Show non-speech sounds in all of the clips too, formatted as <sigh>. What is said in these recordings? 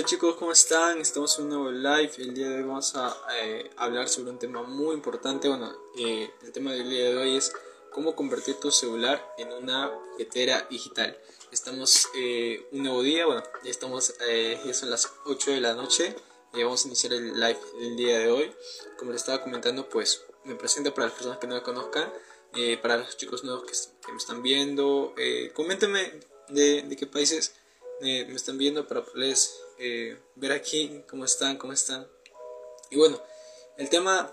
Hola chicos, ¿cómo están? Estamos en un nuevo live. El día de hoy vamos a eh, hablar sobre un tema muy importante. Bueno, eh, el tema del día de hoy es cómo convertir tu celular en una billetera digital. Estamos eh, un nuevo día, bueno, ya estamos, ya son las 8 de la noche. vamos a iniciar el live del día de hoy. Como les estaba comentando, pues me presento para las personas que no me conozcan. para los chicos nuevos que, me están viendo, coméntenme de, de qué países me están viendo para poderles eh, ver aquí cómo están, cómo están. Y bueno, el tema,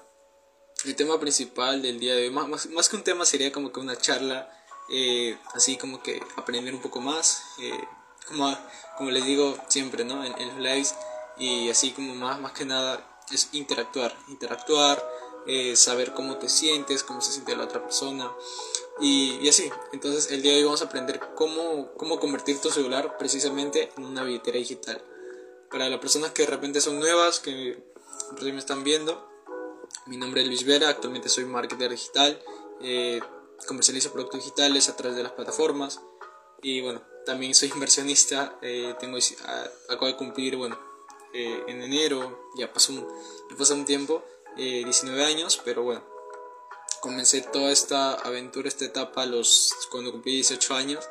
el tema principal del día de hoy, más, más, que un tema sería como que una charla, eh, así como que aprender un poco más, eh, como, como les digo siempre, ¿no? En, los lives y así como más, más que nada es interactuar, interactuar, saber cómo te sientes, cómo se siente la otra persona, y, así, entonces el día de hoy vamos a aprender cómo, cómo convertir tu celular precisamente en una billetera digital. Para las personas que de repente son nuevas, que recién me están viendo, mi nombre es Luis Vera, actualmente soy marketer digital, eh, comercializo productos digitales a través de las plataformas y bueno, también soy inversionista, eh, tengo, acabo de cumplir, bueno, eh, en enero, ya pasó un, ya pasó un tiempo, 19 años, pero bueno, comencé toda esta aventura, esta etapa los, cuando cumplí 18 años.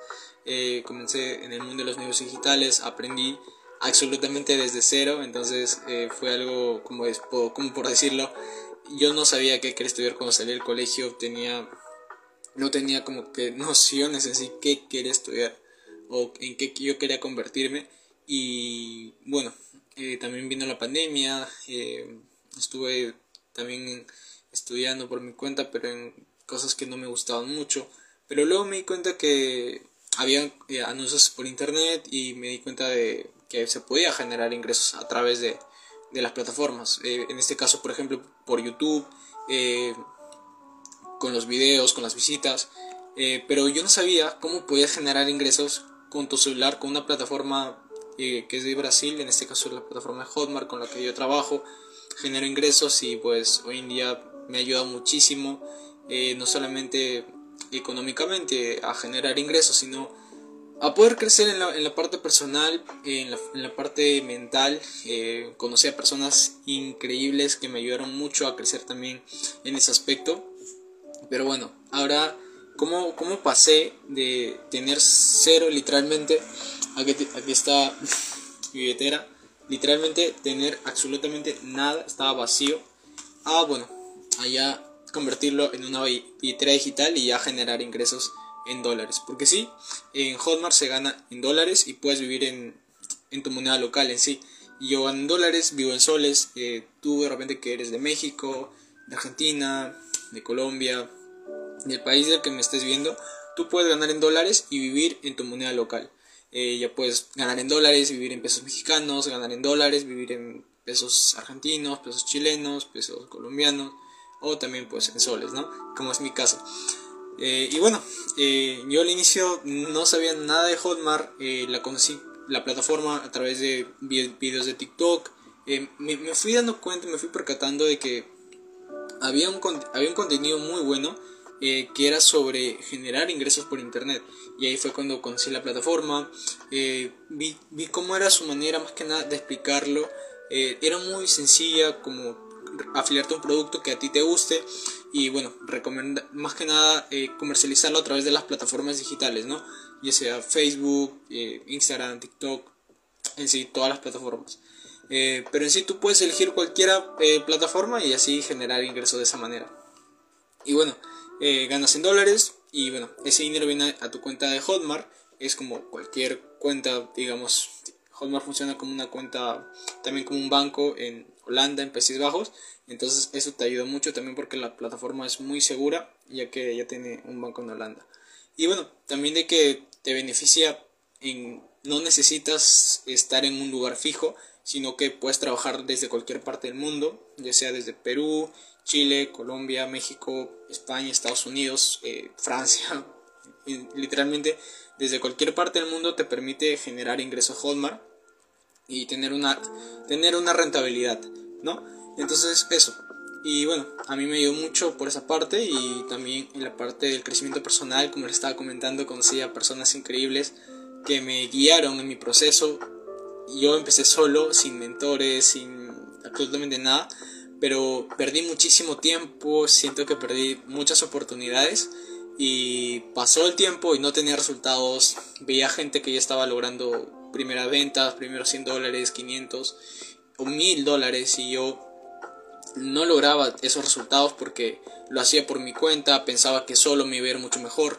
Comencé en el mundo de los negocios digitales, aprendí absolutamente desde cero, entonces eh, fue algo como, como por decirlo, yo no sabía qué quería estudiar cuando salí del colegio, tenía, no tenía como que nociones en sí qué quería estudiar o en qué yo quería convertirme y bueno, eh, también vino la pandemia, estuve también estudiando por mi cuenta, pero en cosas que no me gustaban mucho. Pero luego me di cuenta que había eh, anuncios por internet y me di cuenta de que se podía generar ingresos a través de, de las plataformas. Eh, en este caso, por ejemplo, por YouTube, eh, con los videos, con las visitas. pero yo no sabía cómo podías generar ingresos con tu celular, con una plataforma que es de Brasil, en este caso la plataforma Hotmart con la que yo trabajo. Genero ingresos y pues hoy en día me ha ayudado muchísimo, eh, no solamente económicamente a generar ingresos, sino a poder crecer en la, parte personal, en la, parte mental. Eh, conocí a personas increíbles que me ayudaron mucho a crecer también en ese aspecto. Pero bueno, ahora, ¿cómo, cómo pasé de tener cero literalmente? Aquí, está mi billetera. Literalmente tener absolutamente nada, estaba vacío. Ah, bueno, allá convertirlo en una billetera digital y ya generar ingresos en dólares. Porque sí, en Hotmart se gana en dólares y puedes vivir en, tu moneda local en sí. Yo en dólares, vivo en soles. Eh, tú de repente que eres de México, de Argentina, de Colombia, del país del que me estés viendo, tú puedes ganar en dólares y vivir en tu moneda local. Eh, ya puedes ganar en dólares, vivir en pesos mexicanos, ganar en dólares, vivir en pesos argentinos, pesos chilenos, pesos colombianos o también pues en soles, ¿no? Como es mi caso. Eh, y bueno, eh, yo al inicio no sabía nada de Hotmart, eh, la conocí la plataforma a través de videos de TikTok. Me, me, fui dando cuenta, me fui percatando de que había un, había un contenido muy bueno que era sobre generar ingresos por internet. Y ahí fue cuando conocí la plataforma, vi, vi cómo era su manera más que nada de explicarlo. era muy sencilla, como afiliarte a un producto que a ti te guste y bueno, recomenda, más que nada eh, comercializarlo a través de las plataformas digitales, ¿no? Ya sea Facebook, eh, Instagram, TikTok, en sí, todas las plataformas. Eh, pero en sí tú puedes elegir cualquiera plataforma y así generar ingresos de esa manera. Y bueno, ganas en dólares y bueno, ese dinero viene a tu cuenta de Hotmart, es como cualquier cuenta, digamos, Hotmart funciona como una cuenta, también como un banco en Holanda, en Países Bajos, entonces eso te ayuda mucho también porque la plataforma es muy segura, ya que ya tiene un banco en Holanda. Y bueno, también de que te beneficia en no necesitas estar en un lugar fijo, sino que puedes trabajar desde cualquier parte del mundo, ya sea desde Perú, Chile, Colombia, México, España, Estados Unidos, eh, <laughs> Francia, literalmente desde cualquier parte del mundo te permite generar ingresos Hotmart y tener una, tener una rentabilidad, ¿no? Entonces eso. Y bueno, a mí me ayudó mucho por esa parte y también en la parte del crecimiento personal, como les estaba comentando, conocí a personas increíbles que me guiaron en mi proceso. Yo empecé solo, sin mentores, sin absolutamente nada, pero perdí muchísimo tiempo, siento que perdí muchas oportunidades y pasó el tiempo y no tenía resultados. Veía gente que ya estaba logrando primeras ventas, primeros 100 dólares, 500 o 1000 dólares y yo no lograba esos resultados porque lo hacía por mi cuenta, pensaba que solo me iba a ir mucho mejor,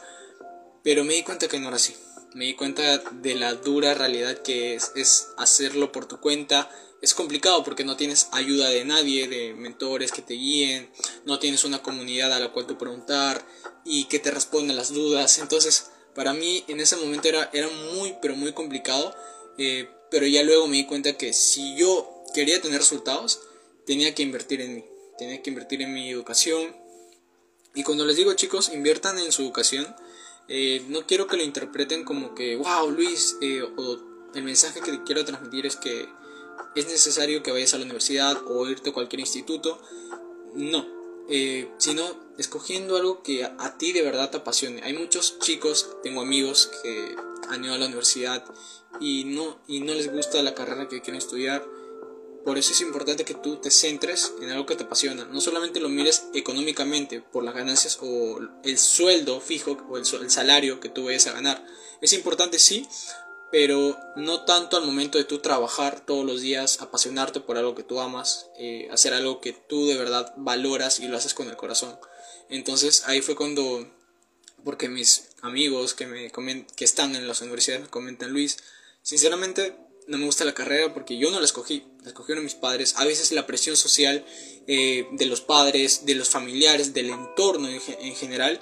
pero me di cuenta que no era así me di cuenta de la dura realidad que es, hacerlo por tu cuenta. Es complicado porque no tienes ayuda de nadie, de mentores que te guíen, no tienes una comunidad a la cual tú preguntar y que te respondan las dudas. Entonces, para mí en ese momento era, era muy, pero muy complicado. Eh, pero ya luego me di cuenta que si yo quería tener resultados, tenía que invertir en mí, tenía que invertir en mi educación. Y cuando les digo chicos, inviertan en su educación, eh, no quiero que lo interpreten como que, wow, Luis, eh, o el mensaje que quiero transmitir es que es necesario que vayas a la universidad o irte a cualquier instituto. No, eh, sino escogiendo algo que a, ti de verdad te apasione. Hay muchos chicos, tengo amigos que han ido a la universidad y no, y no les gusta la carrera que quieren estudiar por eso es importante que tú te centres en algo que te apasiona. No solamente lo mires económicamente por las ganancias o el sueldo fijo o el, salario que tú vayas a ganar. Es importante sí, pero no tanto al momento de tú trabajar todos los días, apasionarte por algo que tú amas, eh, hacer algo que tú de verdad valoras y lo haces con el corazón. Entonces ahí fue cuando, porque mis amigos que, me que están en las universidades me comentan, Luis, sinceramente no me gusta la carrera porque yo no la escogí, la escogieron mis padres. A veces la presión social eh, de los padres, de los familiares, del entorno en, general,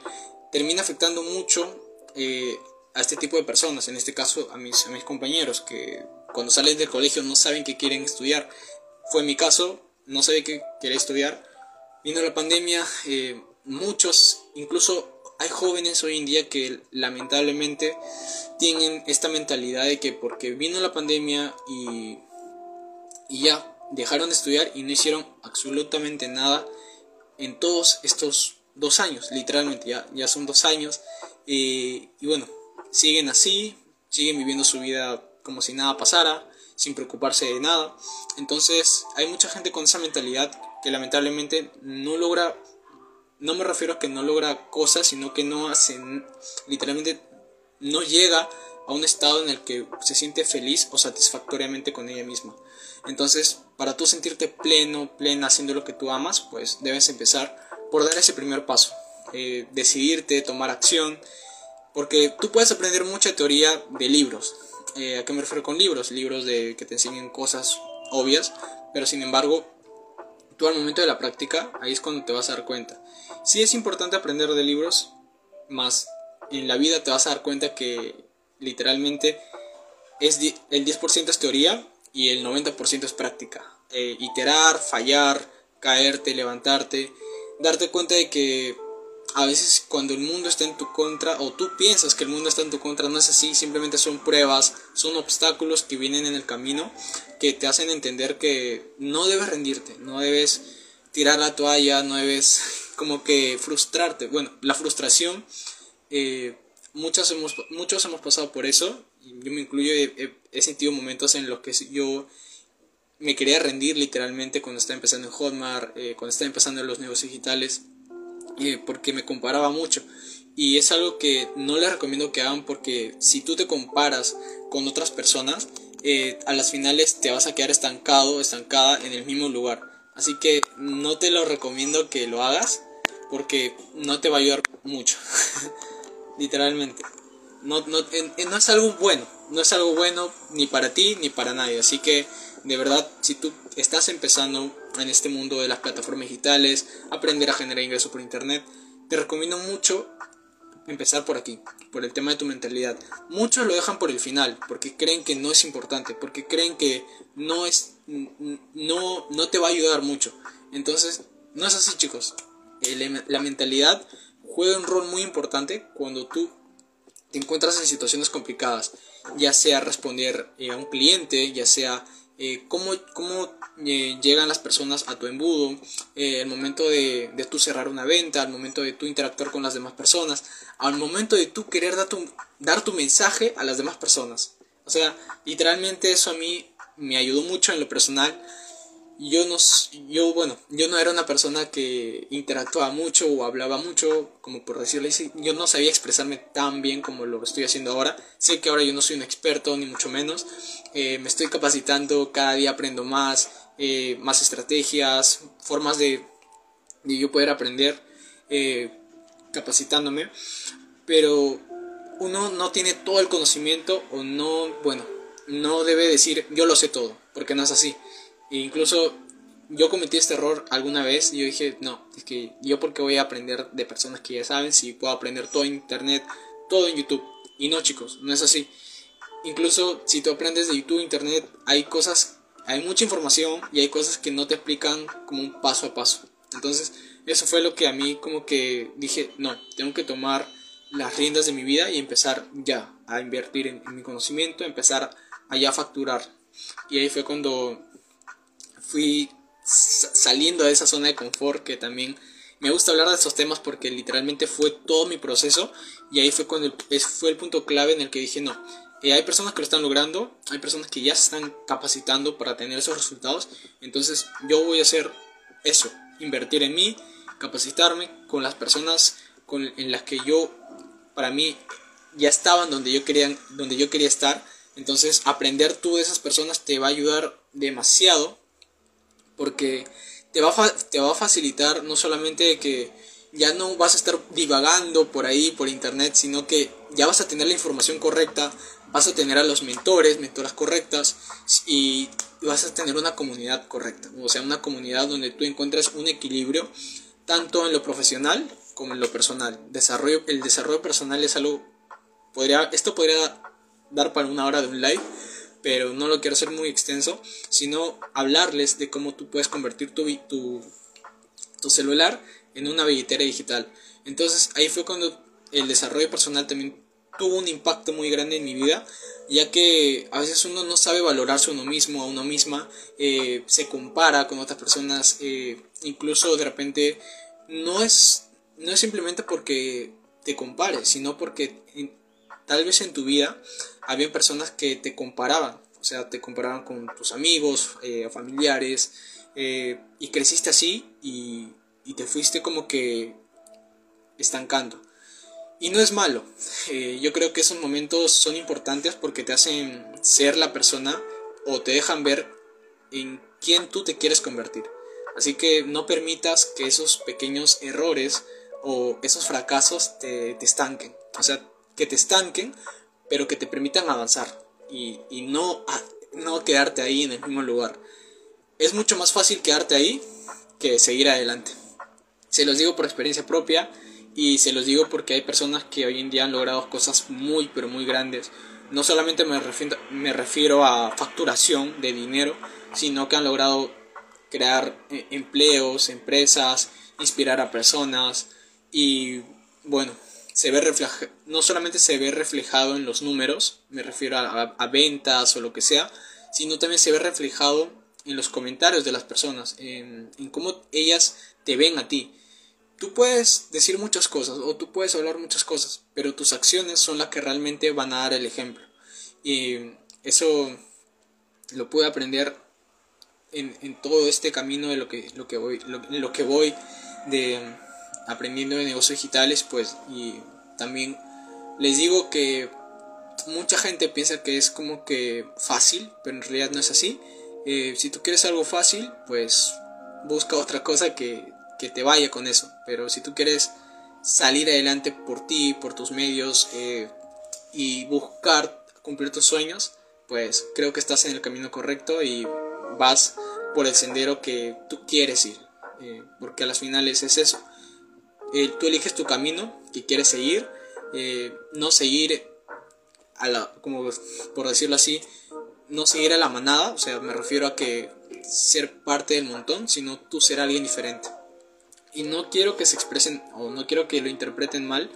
termina afectando mucho eh, a este tipo de personas, en este caso a mis, a mis compañeros, que cuando salen del colegio no saben qué quieren estudiar. Fue mi caso, no sabía qué quería estudiar. Vino la pandemia, eh, muchos, incluso hay jóvenes hoy en día que lamentablemente tienen esta mentalidad de que porque vino la pandemia y, y ya dejaron de estudiar y no hicieron absolutamente nada en todos estos dos años, literalmente ya, ya son dos años y bueno, siguen así, siguen viviendo su vida como si nada pasara, sin preocuparse de nada. Entonces hay mucha gente con esa mentalidad que lamentablemente no logra no me refiero a que no logra cosas, sino que no hace, literalmente no llega a un estado en el que se siente feliz o satisfactoriamente con ella misma. Entonces, para tú sentirte pleno, plena haciendo lo que tú amas, pues debes empezar por dar ese primer paso, eh, decidirte, tomar acción, porque tú puedes aprender mucha teoría de libros. Eh, ¿A qué me refiero con libros? Libros de que te enseñen cosas obvias, pero sin embargo tú al momento de la práctica, ahí es cuando te vas a dar cuenta. Sí es importante aprender de libros, más en la vida te vas a dar cuenta que literalmente es el 10% es teoría y el 90% es práctica. Eh, iterar, fallar, caerte, levantarte, darte cuenta de que a veces cuando el mundo está en tu contra o tú piensas que el mundo está en tu contra, no es así, simplemente son pruebas, son obstáculos que vienen en el camino que te hacen entender que no debes rendirte, no debes tirar la toalla, no debes <laughs> como que frustrarte. Bueno, la frustración, eh, muchos, hemos, muchos hemos pasado por eso, yo me incluyo, he, sentido momentos en los que yo me quería rendir literalmente cuando estaba empezando en Hotmart, eh, cuando estaba empezando en los negocios digitales eh, porque me comparaba mucho. Y es algo que no les recomiendo que hagan porque si tú te comparas con otras personas, eh, a las finales te vas a quedar estancado, estancada en el mismo lugar. Así que no te lo recomiendo que lo hagas porque no te va a ayudar mucho. <laughs> literalmente. No, no, no es algo bueno, no es algo bueno ni para ti ni para nadie. Así que, de verdad, si tú estás empezando en este mundo de las plataformas digitales, aprender a generar ingresos por internet, te recomiendo mucho empezar por aquí, por el tema de tu mentalidad. Muchos lo dejan por el final, porque creen que no es importante, porque creen que no es no no te va a ayudar mucho. Entonces, no es así, chicos. La mentalidad juega un rol muy importante cuando tú te encuentras en situaciones complicadas, ya sea responder eh, a un cliente, ya sea eh, cómo, cómo eh, llegan las personas a tu embudo, el momento de, de tú cerrar una venta, al momento de tú interactuar con las demás personas, al momento de tú querer dar tu, dar tu mensaje a las demás personas. O sea, literalmente eso a mí me ayudó mucho en lo personal yo no yo bueno yo no era una persona que interactuaba mucho o hablaba mucho como por decirlo así. Yo no sabía expresarme tan bien como lo estoy haciendo ahora. Sé que ahora yo no soy un experto ni mucho menos. Eh, me estoy capacitando cada día aprendo más eh, más estrategias formas de, de yo poder aprender eh, capacitándome. Pero uno no tiene todo el conocimiento o no bueno no debe decir yo lo sé todo porque no es así e incluso yo cometí este error alguna vez y yo dije, no, es que yo porque voy a aprender de personas que ya saben si puedo aprender todo en internet, todo en YouTube. Y no chicos, no es así. Incluso si tú aprendes de YouTube, internet, hay cosas, hay mucha información y hay cosas que no te explican como un paso a paso. Entonces, eso fue lo que a mí como que dije, no, tengo que tomar las riendas de mi vida y empezar ya a invertir en, mi conocimiento, empezar a ya facturar. Y ahí fue cuando fui saliendo de esa zona de confort que también me gusta hablar de esos temas porque literalmente fue todo mi proceso y ahí fue cuando fue el punto clave en el que dije no eh, hay personas que lo están logrando hay personas que ya se están capacitando para tener esos resultados entonces yo voy a hacer eso invertir en mí capacitarme con las personas con, en las que yo para mí ya estaban donde yo quería donde yo quería estar entonces aprender tú de esas personas te va a ayudar demasiado porque te va, a, te va a facilitar no solamente que ya no vas a estar divagando por ahí, por internet, sino que ya vas a tener la información correcta, vas a tener a los mentores, mentoras correctas y vas a tener una comunidad correcta, o sea, una comunidad donde tú encuentres un equilibrio tanto en lo profesional como en lo personal. Desarrollo, el desarrollo personal es algo, podría, esto podría dar para una hora de un live, pero no lo quiero hacer muy extenso, sino hablarles de cómo tú puedes convertir tu, tu, celular en una billetera digital. Entonces ahí fue cuando el desarrollo personal también tuvo un impacto muy grande en mi vida, ya que a veces uno no sabe valorarse a uno mismo, a uno misma, eh, se compara con otras personas, eh, incluso de repente no es, no es simplemente porque te compares, sino porque tal vez en tu vida había personas que te comparaban, o sea, te comparaban con tus amigos, eh, familiares, eh, y creciste así y, te fuiste como que estancando. Y no es malo, eh, yo creo que esos momentos son importantes porque te hacen ser la persona o te dejan ver en quién tú te quieres convertir. Así que no permitas que esos pequeños errores o esos fracasos te, te estanquen. O sea, que te estanquen, pero que te permitan avanzar y, no, no quedarte ahí en el mismo lugar. Es mucho más fácil quedarte ahí que seguir adelante. Se los digo por experiencia propia y se los digo porque hay personas que hoy en día han logrado cosas muy pero muy grandes. No solamente me refiero, me refiero a facturación de dinero, sino que han logrado crear eh, empleos, empresas, inspirar a personas y bueno, se ve reflejado, no solamente se ve reflejado en los números, me refiero a, ventas o lo que sea, sino también se ve reflejado en los comentarios de las personas, en, cómo ellas te ven a ti. Tú puedes decir muchas cosas o tú puedes hablar muchas cosas, pero tus acciones son las que realmente van a dar el ejemplo. Y eso lo pude aprender en, todo este camino de lo que, lo que voy, lo que voy de aprendiendo de negocios digitales, pues, y también les digo que mucha gente piensa que es como que fácil, pero en realidad no es así. Eh, si tú quieres algo fácil, pues busca otra cosa que, que te vaya con eso. Pero si tú quieres salir adelante por ti, por tus medios eh, y buscar cumplir tus sueños, pues creo que estás en el camino correcto y vas por el sendero que tú quieres ir, eh, porque a las finales es eso. Eh, tú eliges tu camino que quieres seguir, no seguir a la, como por decirlo así, no seguir a la manada, o sea, me refiero a que ser parte del montón, sino tú ser alguien diferente. Y no quiero que se expresen o no quiero que lo interpreten mal,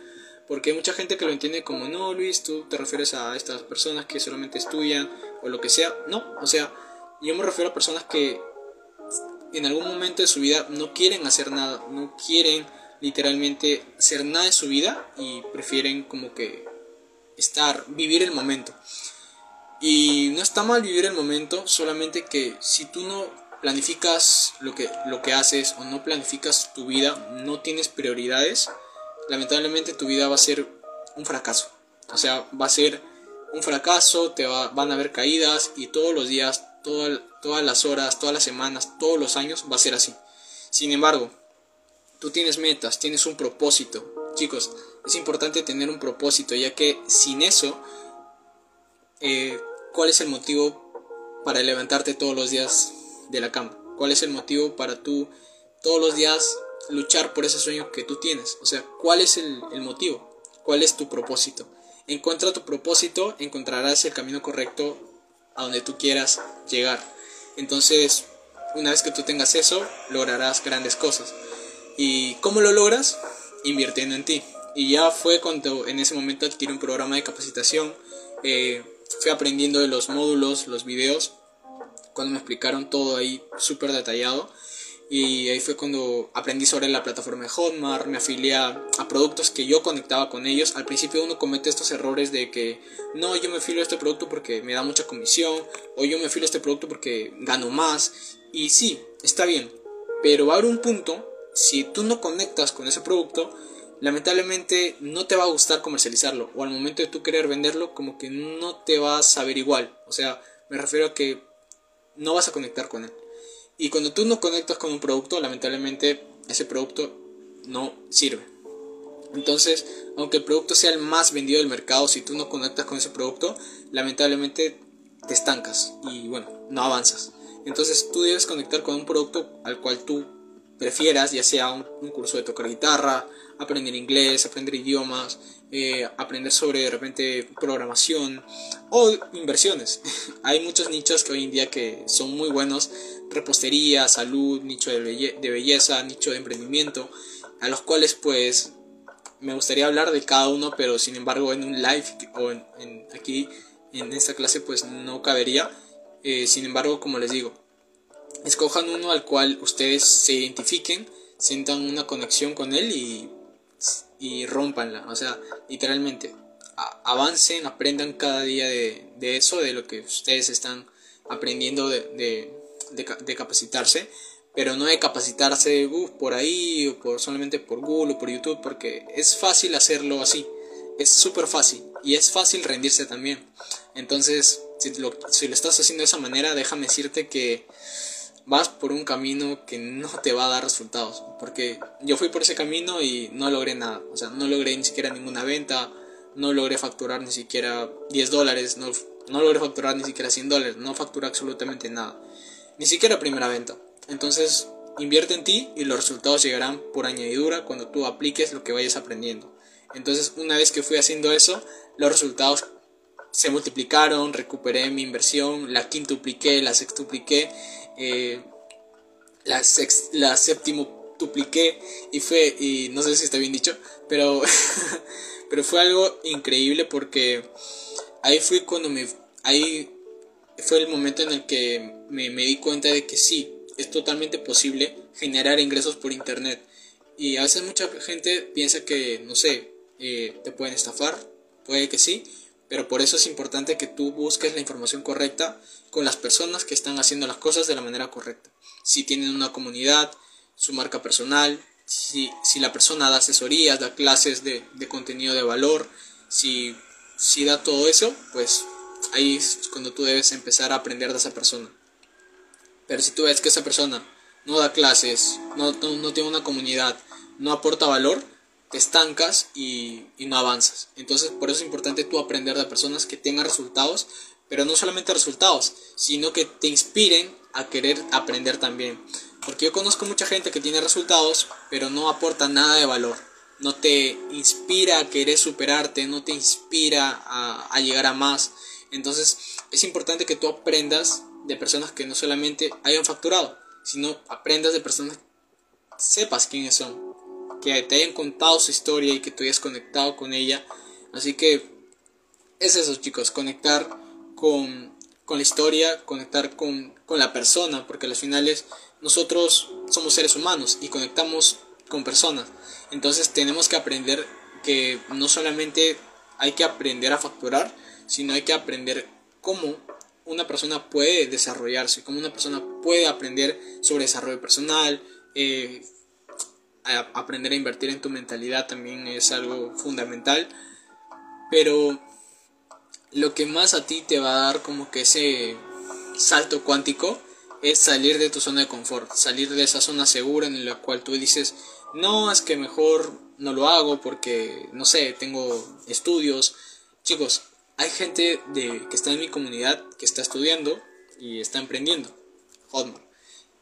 porque hay mucha gente que lo entiende como, no, Luis, tú te refieres a estas personas que solamente estudian o lo que sea. No, o sea, yo me refiero a personas que en algún momento de su vida no quieren hacer nada, no quieren literalmente hacer nada de su vida y prefieren como que estar, vivir el momento. Y no está mal vivir el momento, solamente que si tú no planificas lo que, lo que haces o no planificas tu vida, no tienes prioridades, lamentablemente tu vida va a ser un fracaso. O sea, va a ser un fracaso, te van a haber caídas y todos los días, todas las horas, todas las semanas, todos los años va a ser así. Sin embargo, tú tienes metas, tienes un propósito. Chicos, es importante tener un propósito, ya que sin eso eh, ¿Cuál es el motivo para levantarte todos los días de la cama? ¿Cuál es el motivo para tú todos los días luchar por ese sueño que tú tienes? O sea, ¿cuál es el, motivo? ¿Cuál es tu propósito? Encuentra tu propósito, encontrarás el camino correcto a donde tú quieras llegar. Entonces, una vez que tú tengas eso, lograrás grandes cosas. ¿Y cómo lo logras? Invirtiendo en ti. Y ya fue cuando en ese momento adquirí un programa de capacitación. Eh, fui aprendiendo de los módulos, los videos, cuando me explicaron todo ahí súper detallado. Y ahí fue cuando aprendí sobre la plataforma de Hotmart, me afilié a, productos que yo conectaba con ellos. Al principio uno comete estos errores de que no, yo me afilio a este producto porque me da mucha comisión, o yo me afilio a este producto porque gano más. Y sí, está bien, pero va un punto, si tú no conectas con ese producto, lamentablemente no te va a gustar comercializarlo o al momento de tú querer venderlo como que no te vas a ver igual. O sea, me refiero a que no vas a conectar con él. Y cuando tú no conectas con un producto, lamentablemente ese producto no sirve. Entonces, aunque el producto sea el más vendido del mercado, si tú no conectas con ese producto, lamentablemente te estancas y bueno, no avanzas. Entonces tú debes conectar con un producto al cual tú prefieras, ya sea un, curso de tocar guitarra, aprender inglés, aprender idiomas, eh, aprender sobre de repente programación o inversiones. <laughs> Hay muchos nichos que hoy en día que son muy buenos, repostería, salud, nicho de, belleza, nicho de emprendimiento, a los cuales pues me gustaría hablar de cada uno, pero sin embargo en un live o en, aquí en esta clase pues no cabería. Eh, sin embargo, como les digo, escojan uno al cual ustedes se identifiquen, sientan una conexión con él y, y rompanla. O sea, literalmente, avancen, aprendan cada día de, eso, de lo que ustedes están aprendiendo de, de, capacitarse. Pero no de capacitarse por ahí o por, solamente por Google o por YouTube, porque es fácil hacerlo así. Es súper fácil y es fácil rendirse también. Entonces, si lo, si lo estás haciendo de esa manera, déjame decirte que vas por un camino que no te va a dar resultados. Porque yo fui por ese camino y no logré nada. O sea, no logré ni siquiera ninguna venta, no logré facturar ni siquiera 10 dólares, no, no logré facturar ni siquiera 100 dólares, no facturé absolutamente nada. Ni siquiera primera venta. Entonces, invierte en ti y los resultados llegarán por añadidura cuando tú apliques lo que vayas aprendiendo. Entonces, una vez que fui haciendo eso, los resultados se multiplicaron, recuperé mi inversión, la quintupliqué, la sextupliqué eh, la, la séptimo dupliqué y fue, y no sé si está bien dicho, pero, <laughs> pero fue algo increíble porque ahí fue cuando me, ahí fue el momento en el que me, me di cuenta de que sí, es totalmente posible generar ingresos por internet. Y a veces mucha gente piensa que, no sé, eh, te pueden estafar, puede que sí, pero por eso es importante que tú busques la información correcta con las personas que están haciendo las cosas de la manera correcta. Si tienen una comunidad, su marca personal, si, si la persona da asesorías, da clases de, de contenido de valor, si, si da todo eso, pues ahí es cuando tú debes empezar a aprender de esa persona. Pero si tú ves que esa persona no da clases, no, no, no tiene una comunidad, no aporta valor, te estancas y, no avanzas. Entonces por eso es importante tú aprender de personas que tengan resultados, pero no solamente resultados, sino que te inspiren a querer aprender también. Porque yo conozco mucha gente que tiene resultados, pero no aporta nada de valor. No te inspira a querer superarte, no te inspira a, a llegar a más. Entonces es importante que tú aprendas de personas que no solamente hayan facturado, sino aprendas de personas que sepas quiénes son, que te hayan contado su historia y que tú hayas conectado con ella. Así que es eso chicos, conectar con, con la historia, conectar con, con la persona, porque al final es, nosotros somos seres humanos y conectamos con personas. Entonces tenemos que aprender que no solamente hay que aprender a facturar, sino hay que aprender cómo una persona puede desarrollarse, cómo una persona puede aprender sobre desarrollo personal, eh, aprender a invertir en tu mentalidad también es algo fundamental, pero lo que más a ti te va a dar como que ese salto cuántico es salir de tu zona de confort, salir de esa zona segura en la cual tú dices, no, es que mejor no lo hago porque, no sé, tengo estudios. Chicos, hay gente de, que está en mi comunidad que está estudiando y está emprendiendo, Hotmart,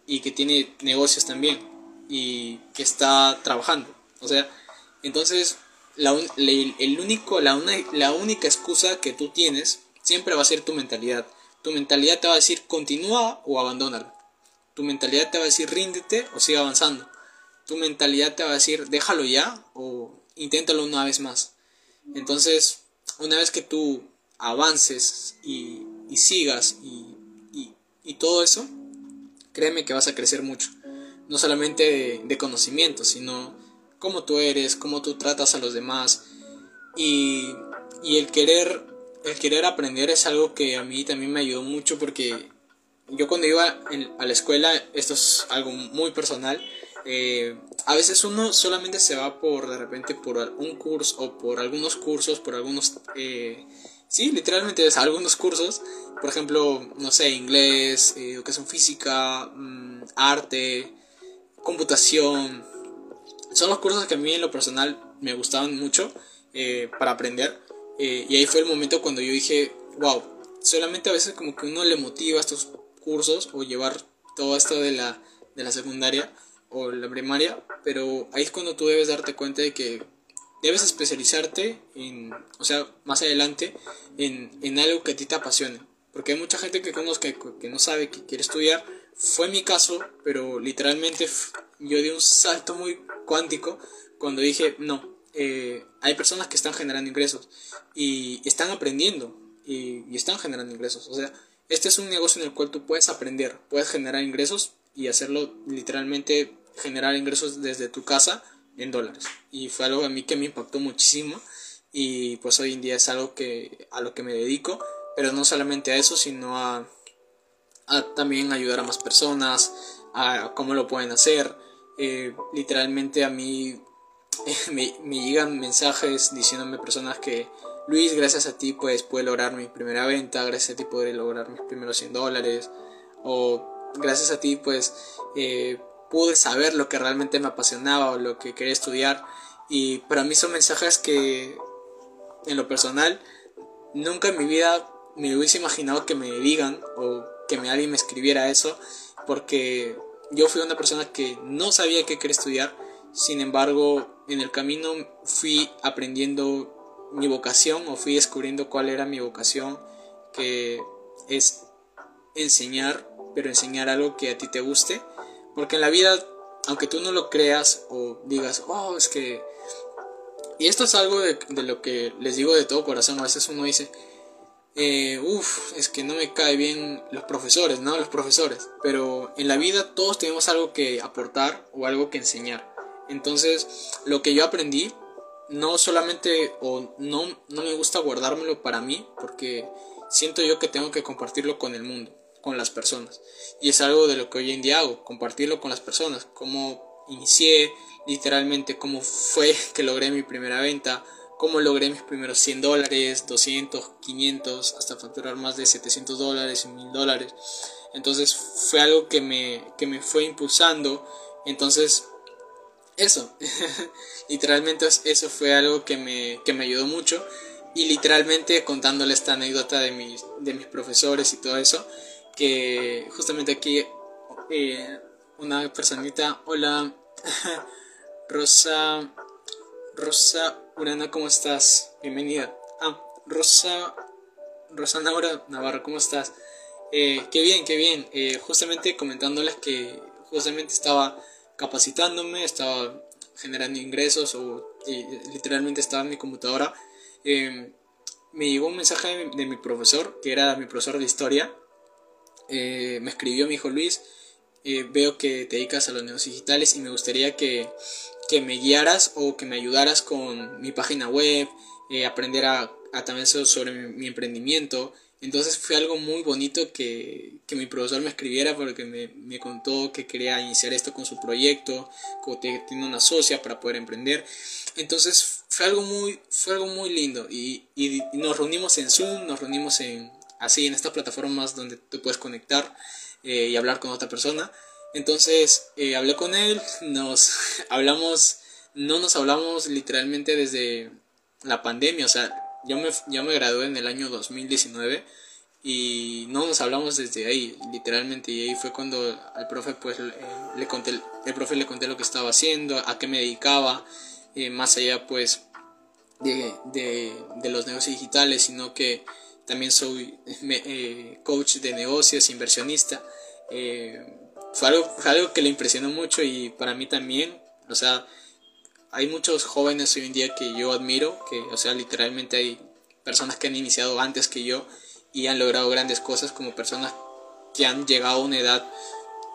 y que tiene negocios también y que está trabajando. O sea, entonces la, el único, la, única excusa que tú tienes siempre va a ser tu mentalidad. Tu mentalidad te va a decir continúa o abandónalo. Tu mentalidad te va a decir ríndete o sigue avanzando. Tu mentalidad te va a decir déjalo ya o inténtalo una vez más. Entonces, una vez que tú avances y, sigas y, y todo eso, créeme que vas a crecer mucho no solamente de, conocimiento, sino cómo tú eres, cómo tú tratas a los demás. Y, y el querer el querer aprender es algo que a mí también me ayudó mucho porque yo cuando iba a la escuela, esto es algo muy personal, eh, a veces uno solamente se va por de repente por un curso o por algunos cursos, por algunos, eh, sí, literalmente es algunos cursos, por ejemplo, no sé, inglés, eh, educación física, mm, arte, computación. Son los cursos que a mí en lo personal me gustaban mucho eh, para aprender. Eh, y ahí fue el momento cuando yo dije, wow, solamente a veces como que uno le motiva estos cursos o llevar todo esto de la, de la secundaria o la primaria, pero ahí es cuando tú debes darte cuenta de que debes especializarte o sea, más adelante, en, en algo que a ti te apasione. Porque hay mucha gente que conozco que, que no sabe que quiere estudiar, fue mi caso, pero literalmente yo di un salto muy cuántico cuando dije, no, eh, hay personas que están generando ingresos y están aprendiendo y, están generando ingresos. O sea, este es un negocio en el cual tú puedes aprender, puedes generar ingresos y hacerlo literalmente generar ingresos desde tu casa en dólares. Y fue algo a mí que me impactó muchísimo y pues hoy en día es algo que a lo que me dedico, pero no solamente a eso, sino a a también ayudar a más personas, a cómo lo pueden hacer. Eh, literalmente a mí <laughs> me, llegan mensajes diciéndome personas que Luis, gracias a ti pues pude lograr mi primera venta, gracias a ti pude lograr mis primeros 100 dólares, o gracias a ti pues eh, pude saber lo que realmente me apasionaba o lo que quería estudiar. Y para mí son mensajes que en lo personal nunca en mi vida me hubiese imaginado que me digan o que alguien me escribiera eso, porque yo fui una persona que no sabía qué quería estudiar, sin embargo, en el camino fui aprendiendo mi vocación o fui descubriendo cuál era mi vocación, que es enseñar, pero enseñar algo que a ti te guste, porque en la vida, aunque tú no lo creas o digas, oh, es que... Y esto es algo de, de lo que les digo de todo corazón, a veces uno dice, eh, es que no me cae bien los profesores, ¿no? Los profesores. Pero en la vida todos tenemos algo que aportar o algo que enseñar. Entonces, lo que yo aprendí, no solamente, o no, no me gusta guardármelo para mí, porque siento yo que tengo que compartirlo con el mundo, con las personas. Y es algo de lo que hoy en día hago, compartirlo con las personas. Cómo inicié, literalmente, cómo fue <laughs> que logré mi primera venta, cómo logré mis primeros 100 dólares, 200, 500, hasta facturar más de 700 dólares y 1000 dólares. Entonces fue algo que me, que me fue impulsando. Entonces eso, <laughs> literalmente eso fue algo que me, que me ayudó mucho y literalmente contándole esta anécdota de mis, de mis profesores y todo eso, que justamente aquí eh, una personita, hola, <laughs> Rosa, Rosa Urana, ¿cómo estás? Bienvenida. Ah, Rosa, Rosa Naura Navarro, ¿cómo estás? Eh, qué bien, qué bien. Eh, justamente comentándoles que justamente estaba capacitándome, estaba generando ingresos o literalmente estaba en mi computadora. Em, me llegó un mensaje de, mi profesor, que era mi profesor de historia. Eh, me escribió, mi hijo Luis, veo que te dedicas a los negocios digitales y me gustaría que que me guiaras o que me ayudaras con mi página web, eh, aprender a, también sobre mi, emprendimiento. Entonces fue algo muy bonito que, mi profesor me escribiera porque me, contó que quería iniciar esto con su proyecto, que tiene una socia para poder emprender. Entonces fue algo muy, fue algo muy lindo y, nos reunimos en Zoom, nos reunimos en, así en estas plataformas donde te puedes conectar eh, y hablar con otra persona. Entonces eh, hablé con él, nos <laughs> hablamos, no nos hablamos literalmente desde la pandemia, o sea, yo me, yo me gradué en el año 2019 y no nos hablamos desde ahí, literalmente, y ahí fue cuando al profe pues le, conté, el profe le conté lo que estaba haciendo, a qué me dedicaba, eh, más allá pues de, de, los negocios digitales, sino que también soy <laughs> eh, coach de negocios, inversionista. Fue algo, que le impresionó mucho y para mí también, o sea, hay muchos jóvenes hoy en día que yo admiro, que, o sea, literalmente hay personas que han iniciado antes que yo y han logrado grandes cosas como personas que han llegado a una edad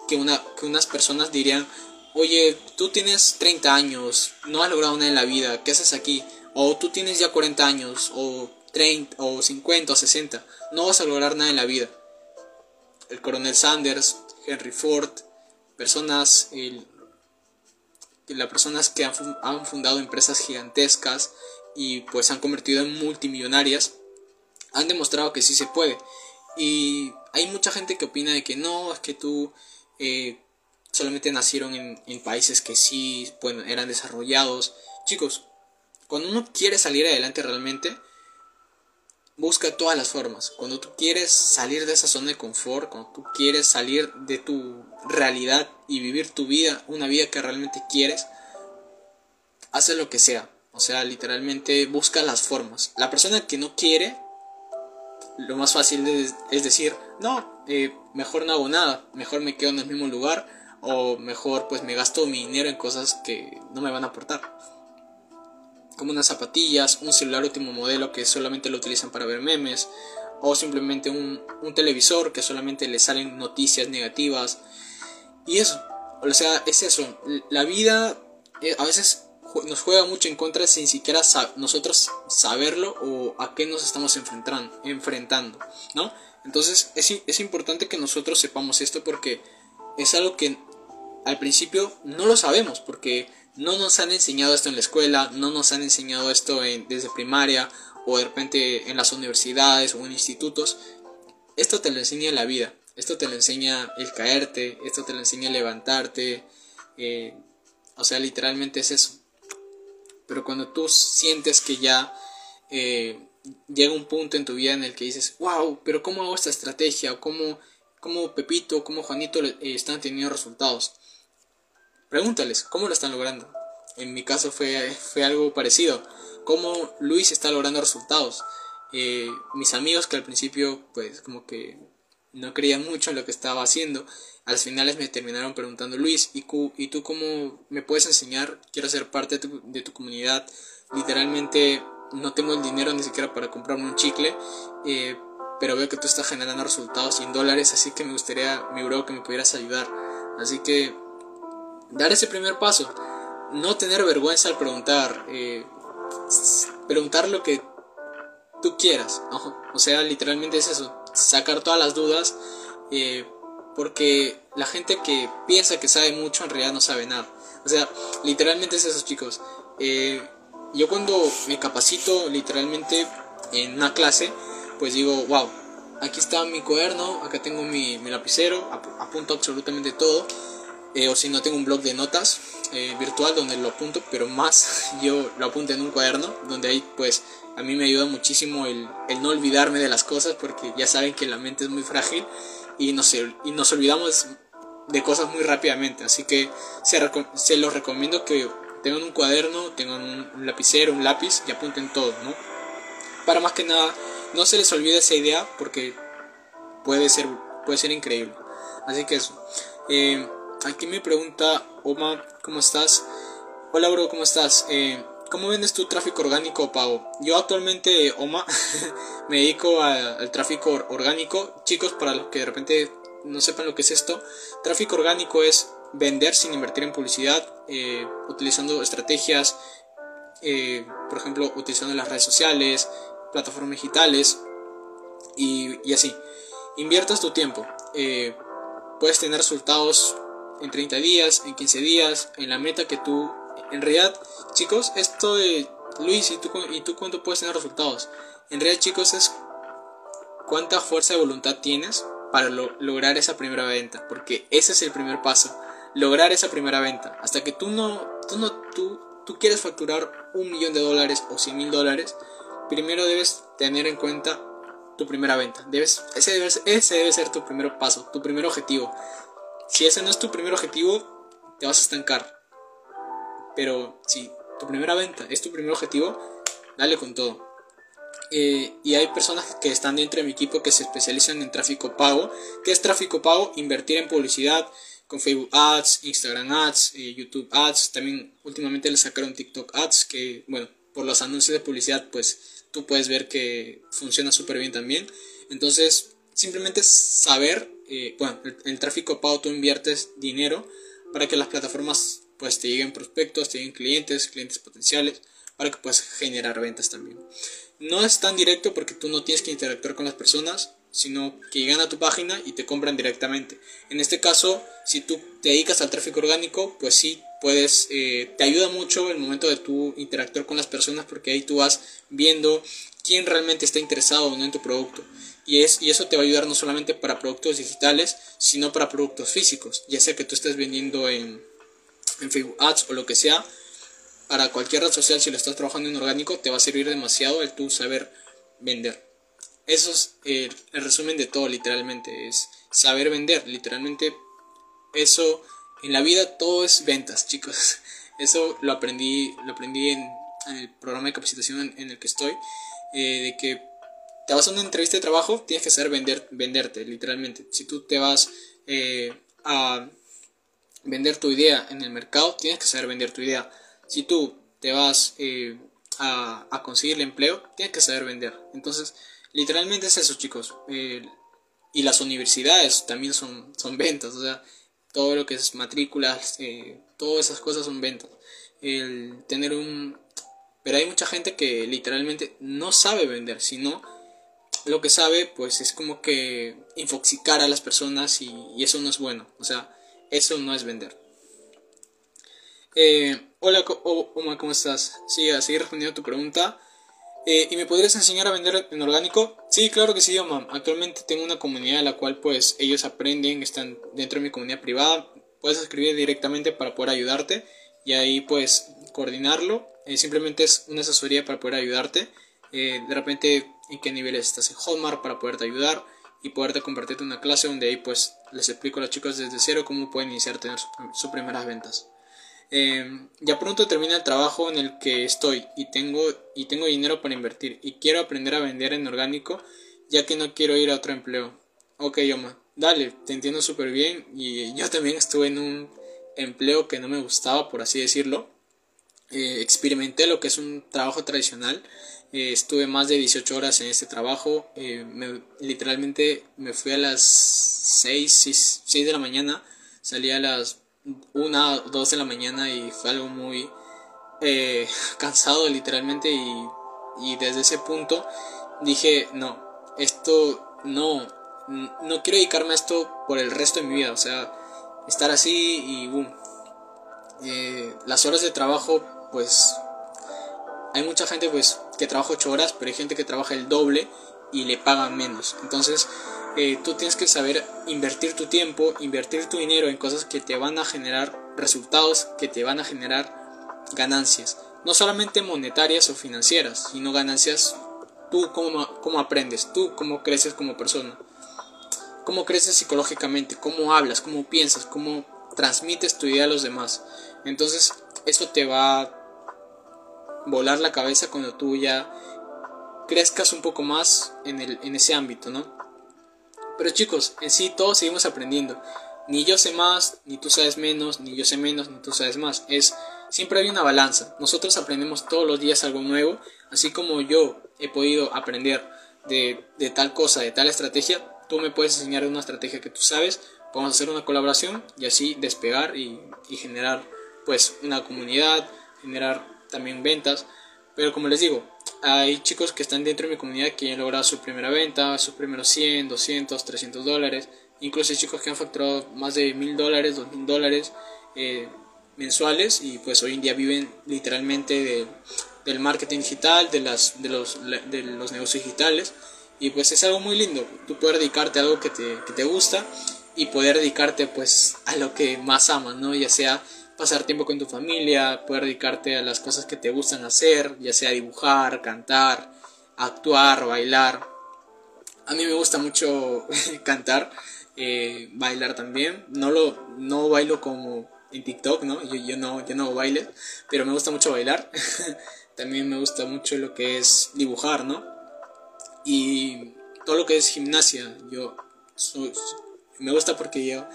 que, una, que unas personas dirían, oye, tú tienes 30 años, no has logrado nada en la vida, ¿qué haces aquí? O tú tienes ya 40 años, o 30, o 50, o 60, no vas a lograr nada en la vida. El coronel Sanders Henry Ford, personas, las personas que han, fundado empresas gigantescas y pues han convertido en multimillonarias, han demostrado que sí se puede. Y hay mucha gente que opina de que no, es que tú eh, solamente nacieron en, países que sí eran desarrollados. Chicos, cuando uno quiere salir adelante realmente, busca todas las formas. Cuando tú quieres salir de esa zona de confort, cuando tú quieres salir de tu realidad y vivir tu vida, una vida que realmente quieres, hace lo que sea. O sea, literalmente busca las formas. La persona que no quiere, lo más fácil es decir, no, eh, mejor no hago nada, mejor me quedo en el mismo lugar o mejor pues me gasto mi dinero en cosas que no me van a aportar como unas zapatillas, un celular último modelo que solamente lo utilizan para ver memes, o simplemente un, televisor que solamente le salen noticias negativas. Y eso, o sea, es eso. La vida eh, a veces nos juega mucho en contra sin siquiera nosotros saberlo o a qué nos estamos enfrentando, enfrentando ¿no? Entonces es, es importante que nosotros sepamos esto porque es algo que al principio no lo sabemos porque no nos han enseñado esto en la escuela, no nos han enseñado esto en, desde primaria o de repente en las universidades o en institutos. Esto te lo enseña la vida, esto te lo enseña el caerte, esto te lo enseña levantarte, eh, o sea, literalmente es eso. Pero cuando tú sientes que ya eh, llega un punto en tu vida en el que dices, wow, pero ¿cómo hago esta estrategia? ¿O cómo, cómo Pepito, cómo Juanito eh, están teniendo resultados? Pregúntales, ¿cómo lo están logrando? En mi caso fue, fue algo parecido. ¿Cómo Luis está logrando resultados? Eh, mis amigos que al principio pues como que no creían mucho en lo que estaba haciendo, al final me terminaron preguntando, Luis, ¿y, ¿y tú cómo me puedes enseñar? Quiero ser parte de tu, de tu comunidad. Literalmente no tengo el dinero ni siquiera para comprarme un chicle, eh, pero veo que tú estás generando resultados en dólares, así que me gustaría, mi bro, que me pudieras ayudar. Así que dar ese primer paso, no tener vergüenza al preguntar, eh, preguntar lo que tú quieras, o sea, literalmente es eso, sacar todas las dudas, eh, porque la gente que piensa que sabe mucho en realidad no sabe nada, o sea, literalmente es eso chicos, eh, yo cuando me capacito literalmente en una clase, pues digo, wow, aquí está mi cuaderno, acá tengo mi, mi lapicero, apunto absolutamente todo eh, o si no tengo un blog de notas eh, virtual donde lo apunto, pero más <laughs> yo lo apunto en un cuaderno, donde ahí pues a mí me ayuda muchísimo el, no olvidarme de las cosas, porque ya saben que la mente es muy frágil y nos, y nos olvidamos de cosas muy rápidamente, así que se, se los recomiendo que tengan un cuaderno, tengan un, lapicero, un lápiz y apunten todo, ¿no? Para más que nada, no se les olvide esa idea porque puede ser, puede ser increíble. Así que eso. Eh, aquí me pregunta Oma, ¿cómo estás? Hola, bro, ¿cómo estás? Eh, ¿Cómo vendes tu tráfico orgánico o pago? Yo actualmente, Oma, <laughs> me dedico al tráfico orgánico. Chicos, para los que de repente no sepan lo que es esto, tráfico orgánico es vender sin invertir en publicidad, eh, utilizando estrategias, eh, por ejemplo, utilizando las redes sociales, plataformas digitales y, y así. Inviertas tu tiempo. puedes tener resultados en 30 días, en 15 días, en la meta que tú... En realidad, chicos, esto de Luis y tú, y tú cuánto puedes tener resultados. En realidad, chicos, es cuánta fuerza de voluntad tienes para lograr esa primera venta. Porque ese es el primer paso. Lograr esa primera venta. Hasta que tú no, tú no, tú, tú quieres facturar un millón de dólares o 100 mil dólares, primero debes tener en cuenta tu primera venta. Debes, ese, debe, ese debe ser tu primer paso, tu primer objetivo. Si ese no es tu primer objetivo, te vas a estancar. Pero si tu primera venta es tu primer objetivo, dale con todo. Eh, y hay personas que están dentro de mi equipo que se especializan en tráfico pago. ¿Qué es tráfico pago? Invertir en publicidad con Facebook Ads, Instagram Ads, eh, YouTube Ads. También últimamente le sacaron TikTok Ads, que bueno, por los anuncios de publicidad, pues tú puedes ver que funciona súper bien también. Entonces, simplemente saber eh, bueno, el, tráfico pago tú inviertes dinero para que las plataformas pues te lleguen prospectos, te lleguen clientes, clientes potenciales, para que puedas generar ventas también. No es tan directo porque tú no tienes que interactuar con las personas, sino que llegan a tu página y te compran directamente. En este caso, si tú te dedicas al tráfico orgánico, pues sí, puedes, eh, te ayuda mucho el momento de tú interactuar con las personas porque ahí tú vas viendo quién realmente está interesado o no en tu producto. Y, es, y eso te va a ayudar no solamente para productos digitales, sino para productos físicos, ya sea que tú estés vendiendo en, en Facebook Ads o lo que sea. Para cualquier red social, si lo estás trabajando en orgánico, te va a servir demasiado el tú saber vender. Eso es el, el resumen de todo, literalmente. Es saber vender. Literalmente, eso en la vida todo es ventas, <laughs> chicos. Eso lo aprendí, lo aprendí en, el programa de capacitación en, el que estoy. Eh, de que te vas a una entrevista de trabajo, tienes que saber vender, venderte, literalmente. Si tú te vas eh, a vender tu idea en el mercado, tienes que saber vender tu idea. Si tú te vas eh, a, conseguir el empleo, tienes que saber vender. Entonces, literalmente es eso, chicos. y las universidades también son, son ventas, o sea, todo lo que es matrículas, eh, todas esas cosas son ventas. El tener un... Pero hay mucha gente que literalmente no sabe vender, sino lo que sabe, pues es como que infoxicar a las personas y, eso no es bueno. O sea, eso no es vender. Eh, hola, Oma, ¿cómo estás? Sí, respondiendo a tu pregunta. Eh, ¿Y me podrías enseñar a vender en orgánico? Sí, claro que sí, Oma. Actualmente tengo una comunidad en la cual pues ellos aprenden, están dentro de mi comunidad privada. Puedes escribir directamente para poder ayudarte y ahí pues coordinarlo. Eh, simplemente es una asesoría para poder ayudarte. De repente en qué nivel estás en Hotmart para poderte ayudar y poderte convertirte en una clase donde ahí pues les explico a los chicos desde cero cómo pueden iniciar a tener sus primeras ventas. Em, ya pronto termina el trabajo en el que estoy y tengo, y tengo dinero para invertir y quiero aprender a vender en orgánico ya que no quiero ir a otro empleo. Ok, Yoma, dale, te entiendo súper bien y yo también estuve en un empleo que no me gustaba, por así decirlo. Eh, experimenté lo que es un trabajo tradicional eh, estuve más de 18 horas en este trabajo. Eh, literalmente me fui a las 6, 6, de la mañana. Salí a las 1 2 de la mañana y fue algo muy <laughs> cansado literalmente. Y, y desde ese punto dije, no, esto no, no quiero dedicarme a esto por el resto de mi vida. O sea, estar así y boom. las horas de trabajo pues hay mucha gente pues que trabaja 8 horas, pero hay gente que trabaja el doble y le pagan menos. Entonces, eh, tú tienes que saber invertir tu tiempo, invertir tu dinero en cosas que te van a generar resultados, que te van a generar ganancias. No solamente monetarias o financieras, sino ganancias tú cómo, cómo aprendes, tú cómo creces como persona, cómo creces psicológicamente, cómo hablas, cómo piensas, cómo transmites tu idea a los demás. Entonces eso te va volar la cabeza cuando tú ya crezcas un poco más en, el, en ese ámbito, ¿no? Pero chicos, en sí todos seguimos aprendiendo. Ni yo sé más, ni tú sabes menos, ni yo sé menos, ni tú sabes más. Es siempre hay una balanza. Nosotros aprendemos todos los días algo nuevo, así como yo he podido aprender de, de tal cosa, de tal estrategia, tú me puedes enseñar una estrategia que tú sabes, podemos hacer una colaboración y así despegar y, y generar pues una comunidad, generar también ventas. Pero como les digo, hay chicos que están dentro de mi comunidad que han logrado su primera venta, sus primeros 100, 200, 300 dólares. Incluso hay chicos que han facturado más de 1000 dólares, 2000 dólares eh, mensuales y pues hoy en día viven literalmente del marketing digital, de, las, de, los, de los negocios digitales. Y pues es algo muy lindo, tú poder dedicarte a algo que te, que te gusta y poder dedicarte pues a lo que más amas, ¿no? Ya sea pasar tiempo con tu familia, poder dedicarte a las cosas que te gustan hacer, ya sea dibujar, cantar, actuar, bailar. A mí me gusta mucho <laughs> cantar, eh, bailar también. No lo no bailo como en TikTok, ¿no? Yo, yo no yo no baile, pero me gusta mucho bailar. <laughs> también me gusta mucho lo que es dibujar, ¿no? Y todo lo que es gimnasia. Yo soy, me gusta porque yo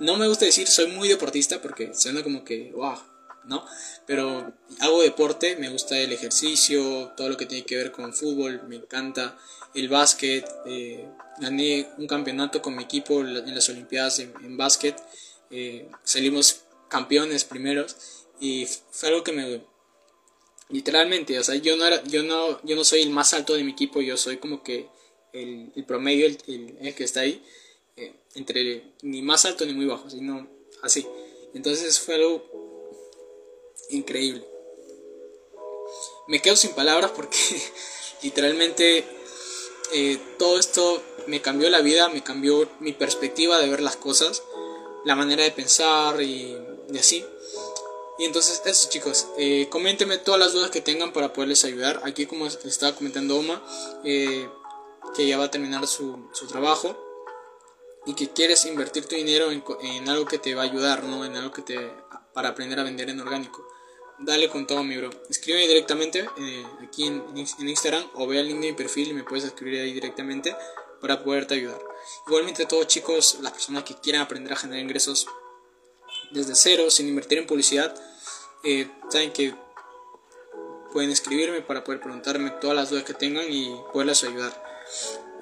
no me gusta decir soy muy deportista porque suena como que wow, ¿no? Pero hago deporte, me gusta el ejercicio, todo lo que tiene que ver con fútbol, me encanta el básquet, eh, gané un campeonato con mi equipo en las Olimpiadas en, básquet, eh, salimos campeones primeros y fue algo que me literalmente, o sea, yo no era, yo no, yo no soy el más alto de mi equipo, yo soy como que el, promedio, el que está ahí entre ni más alto ni muy bajo, sino así. Entonces fue algo increíble. Me quedo sin palabras porque <laughs> literalmente eh, todo esto me cambió la vida, me cambió mi perspectiva de ver las cosas, la manera de pensar y, así. Y entonces eso chicos, eh, todas las dudas que tengan para poderles ayudar. Aquí como estaba comentando Oma, eh, que ya va a terminar su, su trabajo y que quieres invertir tu dinero en, algo que te va a ayudar, ¿no? En algo que te para aprender a vender en orgánico. Dale con todo, mi bro. Escríbeme directamente eh, aquí en, Instagram o ve al link de mi perfil y me puedes escribir ahí directamente para poderte ayudar. Igualmente, todos chicos, las personas que quieran aprender a generar ingresos desde cero, sin invertir en publicidad, eh, saben que pueden escribirme para poder preguntarme todas las dudas que tengan y poderles ayudar.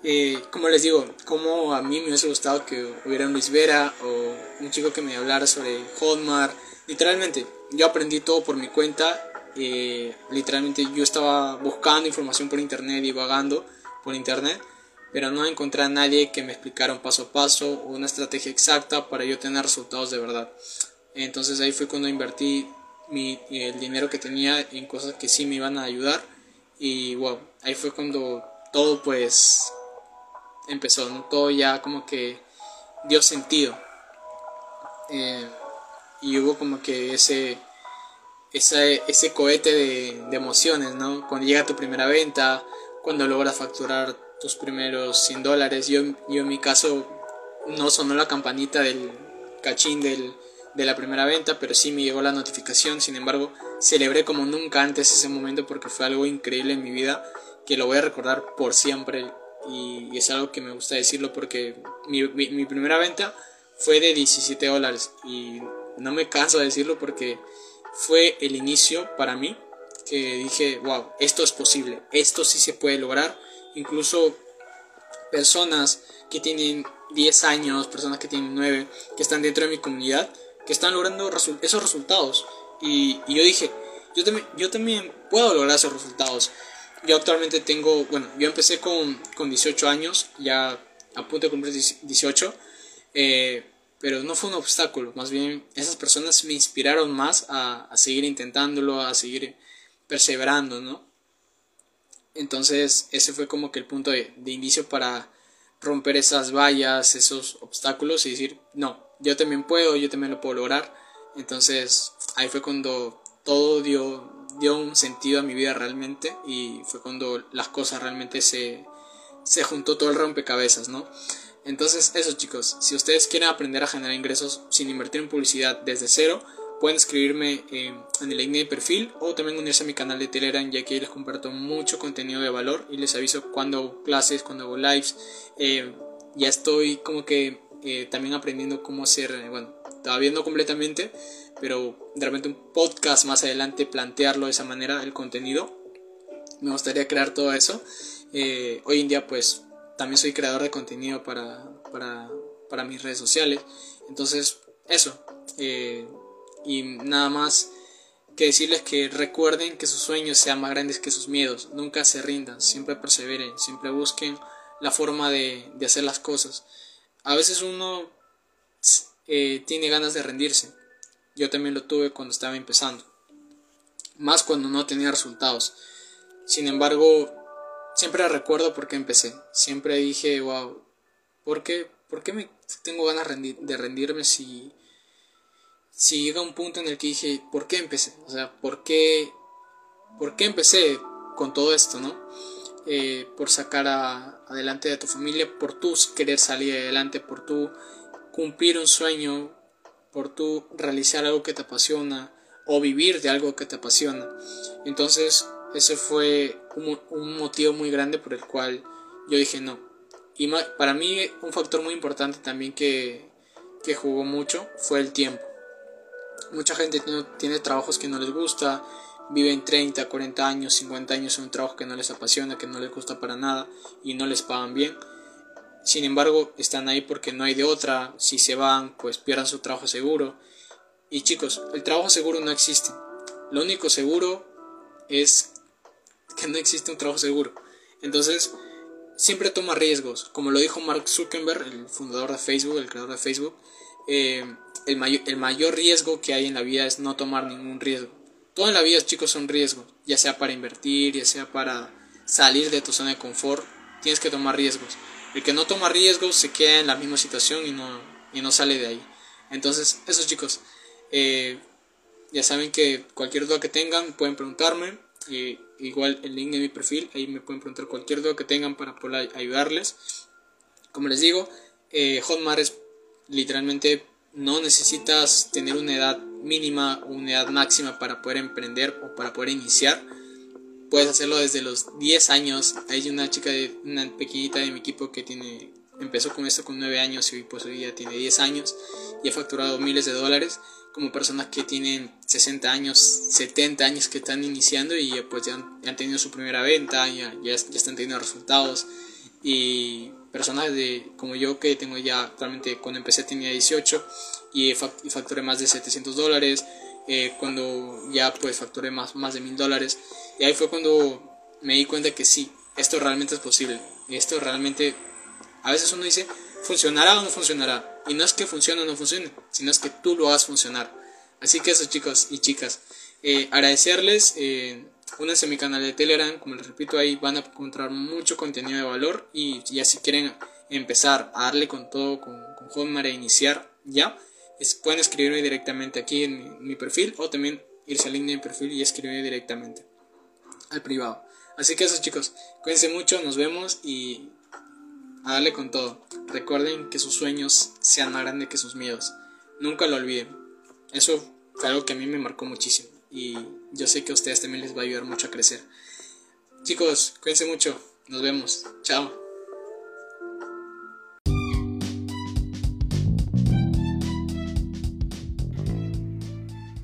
Eh, como les digo, como a mí me hubiese gustado que hubiera un Luis Vera o un chico que me hablara sobre Hotmart. Literalmente, yo aprendí todo por mi cuenta. Eh, literalmente yo estaba buscando información por internet y vagando por internet, pero no encontré a nadie que me explicara un paso a paso o una estrategia exacta para yo tener resultados de verdad. Entonces ahí fue cuando invertí mi, el dinero que tenía en cosas que sí me iban a ayudar y wow, ahí fue cuando todo pues empezó, todo ya como que dio sentido. Eh, y hubo como que ese, ese, ese cohete de, emociones, ¿no? Cuando llega tu primera venta, cuando logras facturar tus primeros 100 dólares. Yo, yo en mi caso no sonó la campanita del cachín del, de la primera venta, pero sí me llegó la notificación. Sin embargo, celebré como nunca antes ese momento porque fue algo increíble en mi vida que lo voy a recordar por siempre y, es algo que me gusta decirlo porque mi, mi, primera venta fue de 17 dólares y no me canso de decirlo porque fue el inicio para mí que dije, wow, esto es posible, esto sí se puede lograr. Incluso personas que tienen 10 años, personas que tienen 9, que están dentro de mi comunidad, que están logrando esos resultados. Y, y yo dije, yo también, yo también puedo lograr esos resultados yo actualmente tengo, bueno, yo empecé con, con 18 años, ya a punto de cumplir 18, eh, pero no fue un obstáculo, más bien esas personas me inspiraron más a, a seguir intentándolo, a seguir perseverando, ¿no? Entonces ese fue como que el punto de, de inicio para, romper esas vallas, esos obstáculos y decir, no, yo también puedo, yo también lo puedo lograr. Entonces ahí fue cuando todo dio, dio un sentido a mi vida realmente y fue cuando las cosas realmente se, se juntó todo el rompecabezas, ¿no? Entonces eso chicos, si ustedes quieren aprender a generar ingresos sin invertir en publicidad desde cero, pueden escribirme en el link de perfil o también unirse a mi canal de Telegram ya que ahí les comparto mucho contenido de valor y les aviso cuando hago clases, cuando hago lives. Eh, ya estoy como que eh, también aprendiendo cómo hacer, eh, bueno, todavía no completamente, pero de repente un podcast más adelante plantearlo de esa manera, el contenido. Me gustaría crear todo eso. hoy en día pues también soy creador de contenido para, para, para mis redes sociales. Entonces, eso. Y nada más que decirles que recuerden que sus sueños sean más grandes que sus miedos. Nunca se rindan, siempre perseveren, siempre busquen la forma de, hacer las cosas. A veces uno eh, tiene ganas de rendirse. Yo también lo tuve cuando estaba empezando. Más cuando no tenía resultados. Sin embargo, siempre recuerdo por qué empecé. Siempre dije, wow, ¿por qué, por qué me tengo ganas de rendirme si si llega un punto en el que dije, ¿por qué empecé? O sea, ¿por qué, por qué empecé con todo esto, no? Eh, por sacar adelante de tu familia, por tú querer salir adelante, por tú cumplir un sueño, por tú realizar algo que te apasiona o vivir de algo que te apasiona. Entonces, ese fue un, motivo muy grande por el cual yo dije no. Y para mí un factor muy importante también que, que jugó mucho fue el tiempo. Mucha gente tiene, trabajos que no les gusta, viven 30, 40 años, 50 años en un trabajo que no les apasiona, que no les gusta para nada y no les pagan bien. Sin embargo, están ahí porque no hay de otra. Si se van, pues pierdan su trabajo seguro. Y chicos, el trabajo seguro no existe. Lo único seguro es que no existe un trabajo seguro. Entonces, siempre toma riesgos. Como lo dijo Mark Zuckerberg, el fundador de Facebook, el creador de Facebook, eh, el, mayor, el mayor riesgo que hay en la vida es no tomar ningún riesgo. Todo en la vida, chicos, son riesgos, ya sea para invertir, ya sea para salir de tu zona de confort, tienes que tomar riesgos. El que no toma riesgos se queda en la misma situación y no, y no sale de ahí. Entonces, eso chicos, eh, ya saben que cualquier duda que tengan pueden preguntarme. igual el link de mi perfil, ahí me pueden preguntar cualquier duda que tengan para poder ayudarles. Como les digo, eh, es literalmente no necesitas tener una edad mínima o una edad máxima para poder emprender o para poder iniciar. Puedes hacerlo desde los 10 años. Hay una chica, de, una pequeñita de mi equipo que tiene, empezó con esto con 9 años y pues hoy ya tiene 10 años y ha facturado miles de dólares. Como personas que tienen 60 años, 70 años que están iniciando y pues ya han, tenido su primera venta, ya, ya, ya están teniendo resultados. Y personas de, como yo que tengo ya actualmente cuando empecé tenía 18 y, facturé más de 700 dólares, eh, cuando ya pues facturé más, más de 1000 dólares y ahí fue cuando me di cuenta que sí, esto realmente es posible, esto realmente, a veces uno dice, funcionará o no funcionará y no es que funcione o no funcione, sino es que tú lo hagas funcionar. Así que eso chicos y chicas, eh, agradecerles. Eh, a mi canal de Telegram, como les repito, ahí van a encontrar mucho contenido de valor y ya si quieren empezar a darle con todo con, con Hotmart iniciar ya, pueden escribirme directamente aquí en mi, perfil o también irse al link de mi perfil y escribirme directamente al privado. Así que eso chicos, cuídense mucho, nos vemos y a darle con todo. Recuerden que sus sueños sean más grandes que sus miedos. Nunca lo olviden. Eso fue algo que a mí me marcó muchísimo y yo sé que a ustedes también les va a ayudar mucho a crecer. Chicos, cuídense mucho. Nos vemos. Chao.